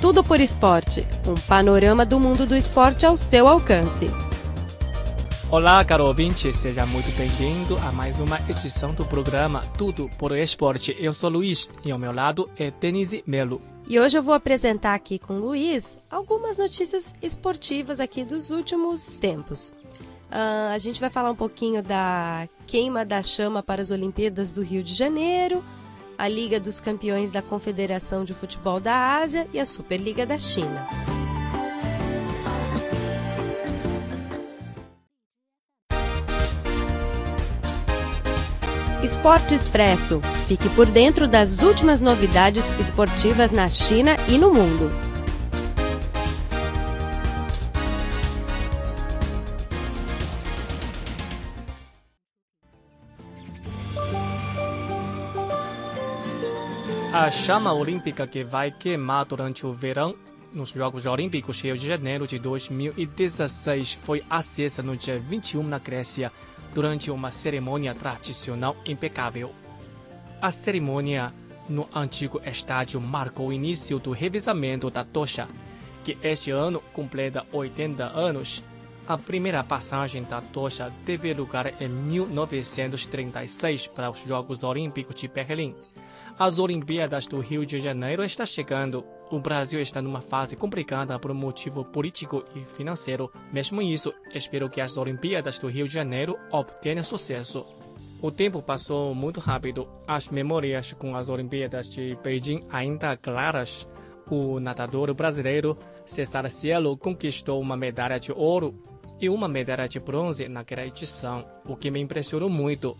Tudo por Esporte um panorama do mundo do esporte ao seu alcance. Olá, caro ouvinte, seja muito bem-vindo a mais uma edição do programa Tudo por Esporte. Eu sou Luiz e ao meu lado é Denise Melo. E hoje eu vou apresentar aqui com o Luiz algumas notícias esportivas aqui dos últimos tempos. Uh, a gente vai falar um pouquinho da queima da chama para as Olimpíadas do Rio de Janeiro, a Liga dos Campeões da Confederação de Futebol da Ásia e a Superliga da China. Esporte Expresso. Fique por dentro das últimas novidades esportivas na China e no mundo. A chama olímpica que vai queimar durante o verão nos Jogos Olímpicos Rio de Janeiro de 2016 foi acesa no dia 21 na Grécia, durante uma cerimônia tradicional impecável. A cerimônia no antigo estádio marcou o início do revisamento da tocha, que este ano completa 80 anos. A primeira passagem da tocha teve lugar em 1936 para os Jogos Olímpicos de Berlim. As Olimpíadas do Rio de Janeiro estão chegando. O Brasil está numa fase complicada por um motivo político e financeiro. Mesmo isso, espero que as Olimpíadas do Rio de Janeiro obtenham sucesso. O tempo passou muito rápido. As memórias com as Olimpíadas de Beijing ainda claras. O nadador brasileiro Cesar Cielo conquistou uma medalha de ouro e uma medalha de bronze naquela edição, o que me impressionou muito.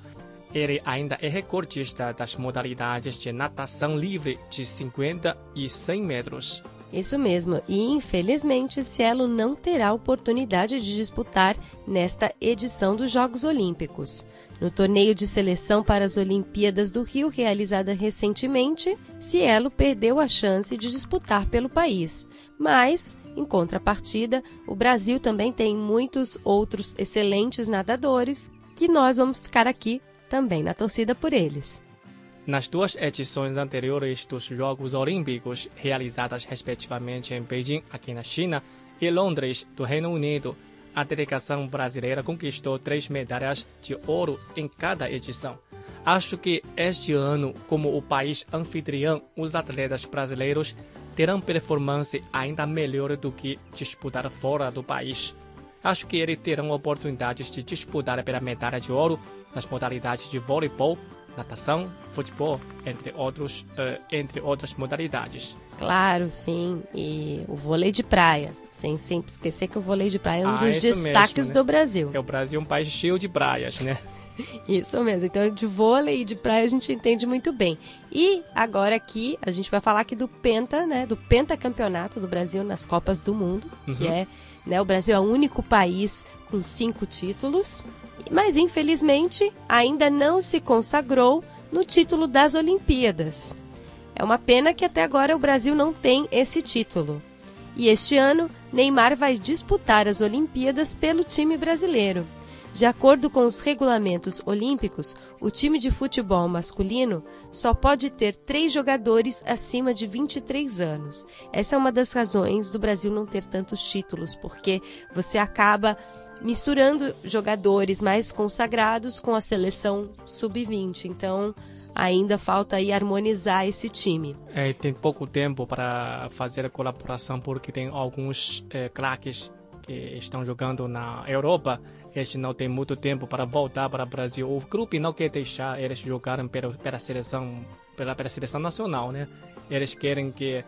Ele ainda é recordista das modalidades de natação livre de 50 e 100 metros. Isso mesmo, e infelizmente Cielo não terá oportunidade de disputar nesta edição dos Jogos Olímpicos. No torneio de seleção para as Olimpíadas do Rio, realizada recentemente, Cielo perdeu a chance de disputar pelo país. Mas, em contrapartida, o Brasil também tem muitos outros excelentes nadadores que nós vamos ficar aqui também na torcida por eles. Nas duas edições anteriores dos Jogos Olímpicos, realizadas respectivamente em Beijing, aqui na China, e Londres, do Reino Unido, a delegação brasileira conquistou três medalhas de ouro em cada edição. Acho que este ano, como o país anfitrião, os atletas brasileiros terão performance ainda melhor do que disputar fora do país. Acho que eles terão oportunidades de disputar pela medalha de ouro nas modalidades de voleibol, natação, futebol, entre, outros, uh, entre outras modalidades. Claro, sim. E o vôlei de praia. Sem sempre esquecer que o vôlei de praia é um ah, dos destaques mesmo, né? do Brasil. É o Brasil é um país cheio de praias, né? Isso mesmo. Então, de vôlei e de praia a gente entende muito bem. E agora aqui a gente vai falar aqui do penta, né? Do pentacampeonato do Brasil nas Copas do Mundo, uhum. que é, né? O Brasil é o único país com cinco títulos mas infelizmente ainda não se consagrou no título das Olimpíadas. É uma pena que até agora o Brasil não tem esse título. E este ano, Neymar vai disputar as Olimpíadas pelo time brasileiro. De acordo com os regulamentos olímpicos, o time de futebol masculino só pode ter três jogadores acima de 23 anos. Essa é uma das razões do Brasil não ter tantos títulos, porque você acaba misturando jogadores mais consagrados com a seleção sub-20. Então, ainda falta aí harmonizar esse time. É, tem pouco tempo para fazer a colaboração porque tem alguns é, craques que estão jogando na Europa. Eles não têm muito tempo para voltar para o Brasil. O grupo não quer deixar eles jogarem pela, pela seleção, pela, pela seleção nacional, né? Eles querem que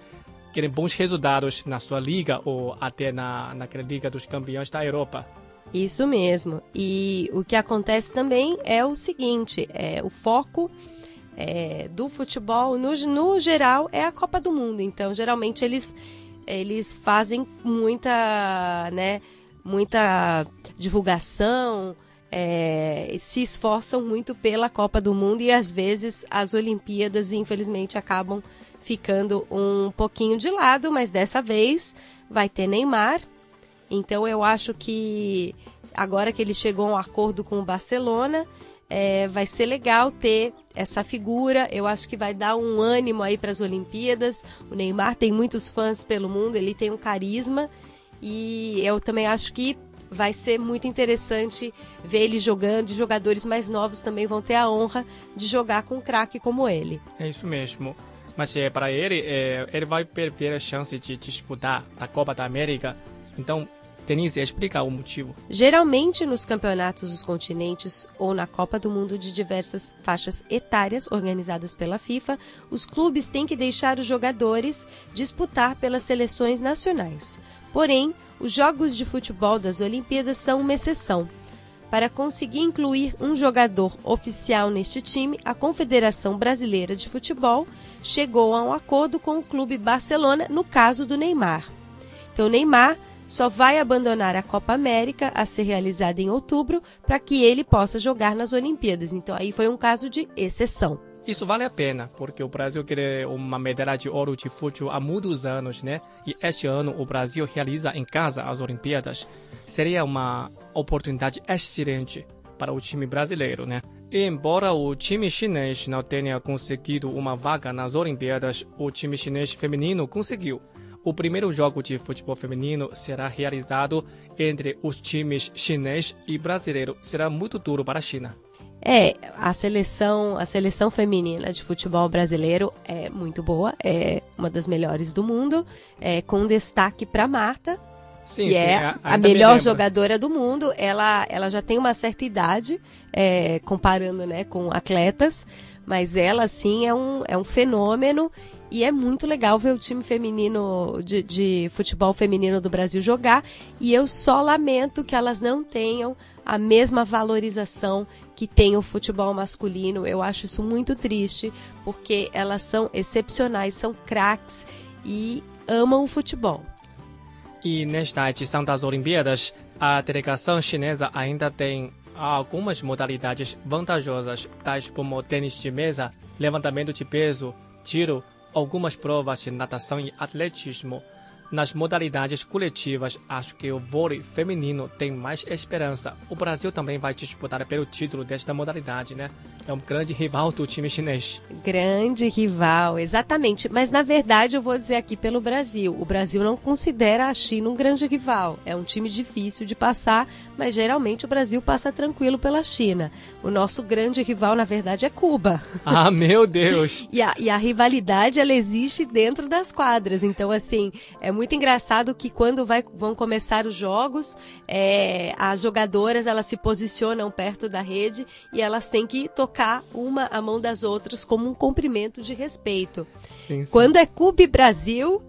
querem bons resultados na sua liga ou até na naquela liga dos campeões da Europa. Isso mesmo. E o que acontece também é o seguinte: é o foco é, do futebol, no, no geral, é a Copa do Mundo. Então, geralmente, eles, eles fazem muita, né, muita divulgação, é, se esforçam muito pela Copa do Mundo e às vezes as Olimpíadas, infelizmente, acabam ficando um pouquinho de lado, mas dessa vez vai ter Neymar, então eu acho que agora que ele chegou a um acordo com o Barcelona, é, vai ser legal ter essa figura. Eu acho que vai dar um ânimo aí para as Olimpíadas. O Neymar tem muitos fãs pelo mundo, ele tem um carisma e eu também acho que vai ser muito interessante ver ele jogando e jogadores mais novos também vão ter a honra de jogar com um craque como ele. É isso mesmo. Mas é, para ele, é, ele vai perder a chance de disputar a Copa da América. Então, Denise, explica o motivo. Geralmente, nos campeonatos dos continentes ou na Copa do Mundo de diversas faixas etárias organizadas pela FIFA, os clubes têm que deixar os jogadores disputar pelas seleções nacionais. Porém, os Jogos de Futebol das Olimpíadas são uma exceção. Para conseguir incluir um jogador oficial neste time, a Confederação Brasileira de Futebol chegou a um acordo com o Clube Barcelona no caso do Neymar. Então, Neymar só vai abandonar a Copa América a ser realizada em outubro para que ele possa jogar nas Olimpíadas. Então, aí foi um caso de exceção. Isso vale a pena, porque o Brasil quer uma medalha de ouro de futebol há muitos anos, né? E este ano o Brasil realiza em casa as Olimpíadas. Seria uma oportunidade excelente para o time brasileiro, né? E embora o time chinês não tenha conseguido uma vaga nas Olimpíadas, o time chinês feminino conseguiu. O primeiro jogo de futebol feminino será realizado entre os times chinês e brasileiro. Será muito duro para a China. É, a seleção, a seleção feminina de futebol brasileiro é muito boa, é uma das melhores do mundo, é, com destaque para Marta, sim, que sim, é a, a melhor jogadora do mundo. Ela, ela já tem uma certa idade, é, comparando né, com atletas, mas ela, sim, é um, é um fenômeno e é muito legal ver o time feminino de, de futebol feminino do Brasil jogar. E eu só lamento que elas não tenham a mesma valorização que tem o futebol masculino. Eu acho isso muito triste, porque elas são excepcionais, são craques e amam o futebol. E nesta edição das Olimpíadas, a delegação chinesa ainda tem algumas modalidades vantajosas, tais como tênis de mesa, levantamento de peso, tiro, algumas provas de natação e atletismo. Nas modalidades coletivas, acho que o vôlei feminino tem mais esperança. O Brasil também vai disputar pelo título desta modalidade, né? É um grande rival do time chinês. Grande rival, exatamente. Mas na verdade eu vou dizer aqui pelo Brasil. O Brasil não considera a China um grande rival. É um time difícil de passar, mas geralmente o Brasil passa tranquilo pela China. O nosso grande rival, na verdade, é Cuba. Ah, meu Deus! e, a, e a rivalidade, ela existe dentro das quadras. Então, assim, é muito muito engraçado que quando vai, vão começar os jogos, é, as jogadoras elas se posicionam perto da rede e elas têm que tocar uma a mão das outras como um cumprimento de respeito. Sim, sim. Quando é Cube Brasil,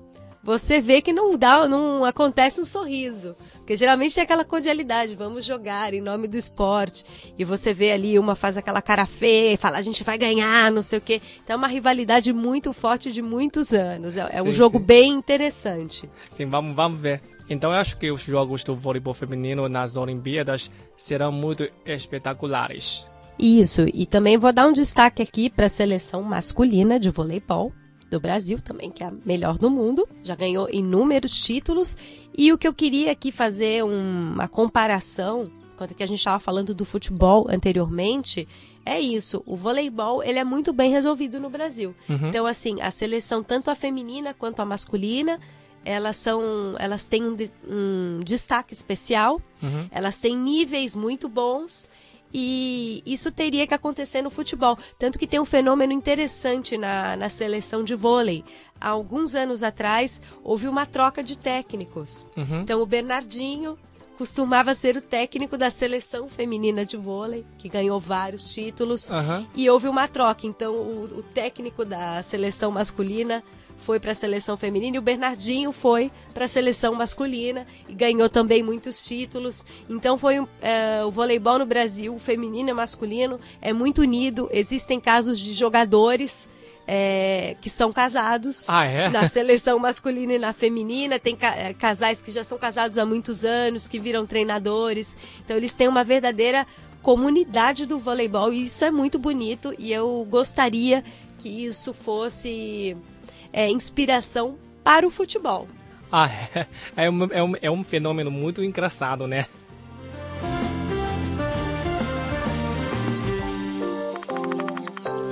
você vê que não dá, não acontece um sorriso. Porque geralmente tem aquela cordialidade, vamos jogar em nome do esporte. E você vê ali, uma faz aquela cara feia, fala, a gente vai ganhar, não sei o quê. Então é uma rivalidade muito forte de muitos anos. É, é sim, um jogo sim. bem interessante. Sim, vamos, vamos ver. Então eu acho que os jogos do voleibol feminino nas Olimpíadas serão muito espetaculares. Isso, e também vou dar um destaque aqui para a seleção masculina de voleibol, do Brasil também, que é a melhor do mundo, já ganhou inúmeros títulos. E o que eu queria aqui fazer um, uma comparação, quanto que a gente estava falando do futebol anteriormente, é isso. O voleibol ele é muito bem resolvido no Brasil. Uhum. Então, assim, a seleção, tanto a feminina quanto a masculina, elas são elas têm um, um destaque especial uhum. elas têm níveis muito bons e isso teria que acontecer no futebol. Tanto que tem um fenômeno interessante na, na seleção de vôlei. Há alguns anos atrás, houve uma troca de técnicos. Uhum. Então, o Bernardinho costumava ser o técnico da seleção feminina de vôlei, que ganhou vários títulos. Uhum. E houve uma troca. Então, o, o técnico da seleção masculina foi para a seleção feminina e o Bernardinho foi para a seleção masculina e ganhou também muitos títulos. Então foi é, o voleibol no Brasil, feminino e masculino, é muito unido. Existem casos de jogadores é, que são casados ah, é? na seleção masculina e na feminina. Tem ca é, casais que já são casados há muitos anos, que viram treinadores. Então eles têm uma verdadeira comunidade do voleibol e isso é muito bonito e eu gostaria que isso fosse é, inspiração para o futebol. Ah, é, é, um, é, um, é um fenômeno muito engraçado, né?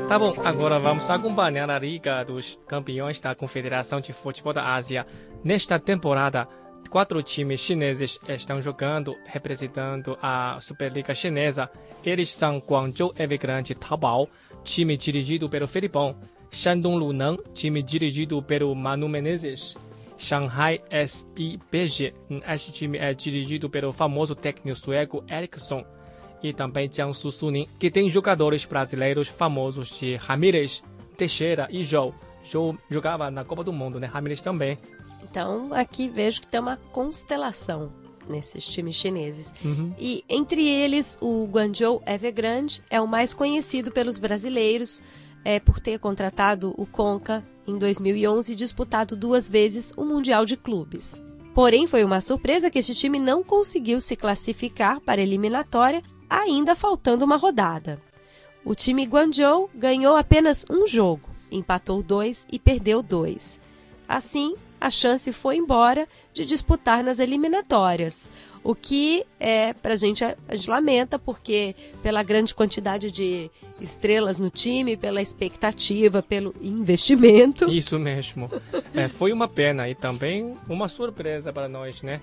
Tá bom, agora vamos acompanhar a Liga dos Campeões da Confederação de Futebol da Ásia. Nesta temporada, quatro times chineses estão jogando, representando a Superliga Chinesa. Eles são Guangzhou Evergrande Taobao, time dirigido pelo Felipão, Shandong Luneng, time dirigido pelo Manu Menezes, Shanghai SIPG, este time é dirigido pelo famoso técnico sueco Eriksson, e também Jiangsu Suning, que tem jogadores brasileiros famosos de Ramírez, Teixeira e Zhou. Zhou jogava na Copa do Mundo, né? Ramírez também. Então, aqui vejo que tem uma constelação nesses times chineses. Uhum. E entre eles, o Guangzhou Evergrande é o mais conhecido pelos brasileiros é, por ter contratado o Conca em 2011 e disputado duas vezes o Mundial de Clubes. Porém, foi uma surpresa que este time não conseguiu se classificar para a eliminatória, ainda faltando uma rodada. O time Guangzhou ganhou apenas um jogo, empatou dois e perdeu dois. Assim, a chance foi embora de disputar nas eliminatórias. O que é para a gente, a gente lamenta, porque pela grande quantidade de estrelas no time, pela expectativa, pelo investimento. Isso mesmo. É, foi uma pena e também uma surpresa para nós, né?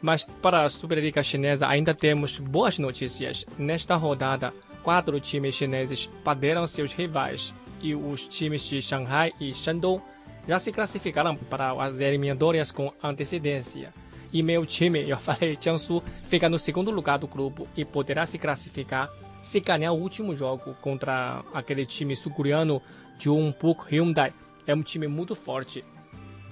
Mas para a Superliga Chinesa ainda temos boas notícias. Nesta rodada, quatro times chineses perderam seus rivais e os times de Shanghai e Shandong já se classificaram para as eliminatórias com antecedência. E meu time, eu falei, Jiangsu, fica no segundo lugar do grupo e poderá se classificar se ganhar o último jogo contra aquele time sul-coreano de Puk Hyundai. É um time muito forte.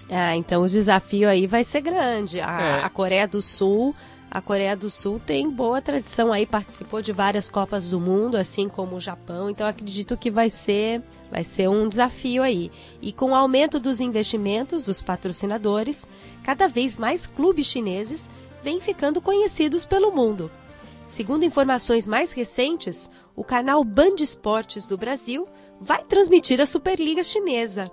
Ah, então o desafio aí vai ser grande. A, é. a Coreia do Sul a Coreia do Sul tem boa tradição aí, participou de várias Copas do Mundo, assim como o Japão, então acredito que vai ser, vai ser um desafio aí. E com o aumento dos investimentos dos patrocinadores, cada vez mais clubes chineses vêm ficando conhecidos pelo mundo. Segundo informações mais recentes, o canal Band Esportes do Brasil vai transmitir a Superliga Chinesa.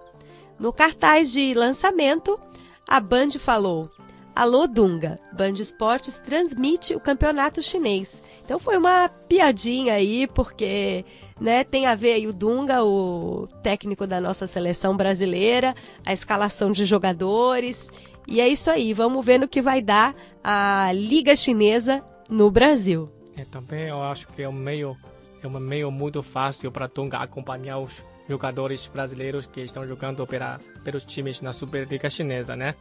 No cartaz de lançamento, a Band falou: Alô Dunga, Band Esportes transmite o campeonato chinês. Então foi uma piadinha aí, porque né, tem a ver aí o Dunga, o técnico da nossa seleção brasileira, a escalação de jogadores. E é isso aí, vamos ver no que vai dar a Liga Chinesa no Brasil. É, também eu acho que é um meio, é um meio muito fácil para Dunga acompanhar os jogadores brasileiros que estão jogando pela, pelos times na Superliga Chinesa, né?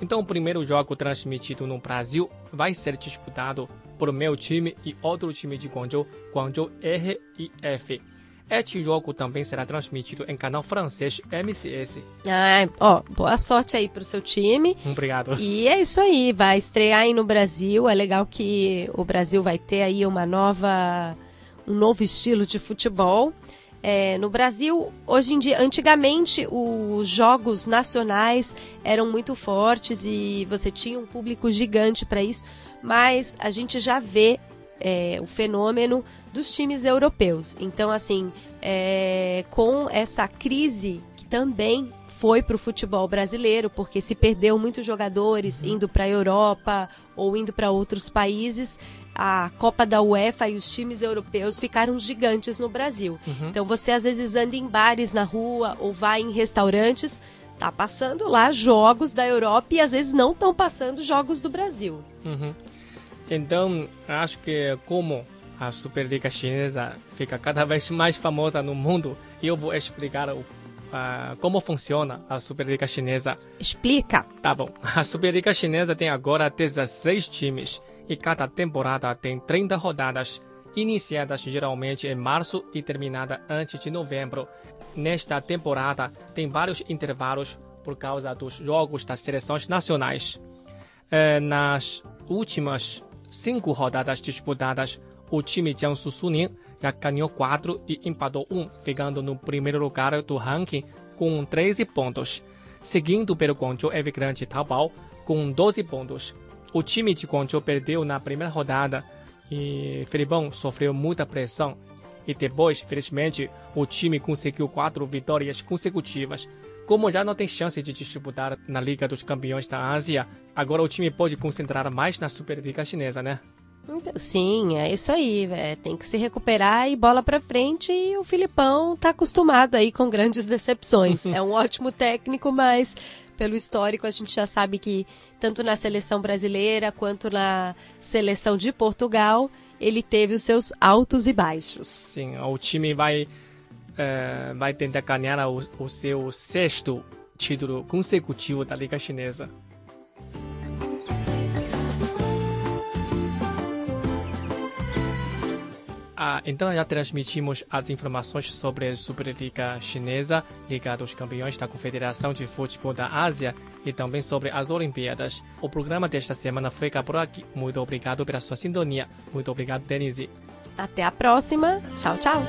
Então, o primeiro jogo transmitido no Brasil vai ser disputado por meu time e outro time de Guangzhou, Guangzhou RIF. Este jogo também será transmitido em canal francês MCS. Ah, ó, boa sorte aí pro seu time. Obrigado. E é isso aí, vai estrear aí no Brasil. É legal que o Brasil vai ter aí uma nova um novo estilo de futebol. É, no Brasil, hoje em dia, antigamente os jogos nacionais eram muito fortes e você tinha um público gigante para isso, mas a gente já vê é, o fenômeno dos times europeus. Então, assim, é, com essa crise que também foi para o futebol brasileiro, porque se perdeu muitos jogadores uhum. indo para a Europa ou indo para outros países a Copa da UEFA e os times europeus ficaram gigantes no Brasil. Uhum. Então você às vezes anda em bares na rua ou vai em restaurantes, tá passando lá jogos da Europa e às vezes não estão passando jogos do Brasil. Uhum. Então acho que como a Superliga Chinesa fica cada vez mais famosa no mundo, eu vou explicar o Uh, como funciona a Superliga Chinesa. Explica. Tá bom. A Superliga Chinesa tem agora 16 times e cada temporada tem 30 rodadas, iniciadas geralmente em março e terminada antes de novembro. Nesta temporada tem vários intervalos por causa dos jogos das seleções nacionais. É, nas últimas cinco rodadas disputadas, o time Jiangsu Suning já ganhou quatro e empatou um, ficando no primeiro lugar do ranking com 13 pontos, seguindo pelo Guangzhou Evergrande Taobao com 12 pontos. O time de Guangzhou perdeu na primeira rodada e Felipão sofreu muita pressão. E depois, felizmente, o time conseguiu quatro vitórias consecutivas. Como já não tem chance de disputar na Liga dos Campeões da Ásia, agora o time pode concentrar mais na Superliga Chinesa, né? Então, sim, é isso aí. É, tem que se recuperar e bola para frente. E o Filipão tá acostumado aí com grandes decepções. é um ótimo técnico, mas pelo histórico a gente já sabe que tanto na seleção brasileira quanto na seleção de Portugal ele teve os seus altos e baixos. Sim, o time vai é, vai tentar ganhar o, o seu sexto título consecutivo da Liga Chinesa. Ah, então já transmitimos as informações sobre a Superliga Chinesa, Liga dos Campeões da Confederação de Futebol da Ásia e também sobre as Olimpíadas. O programa desta semana fica por aqui. Muito obrigado pela sua sintonia. Muito obrigado, Denise. Até a próxima. Tchau, tchau.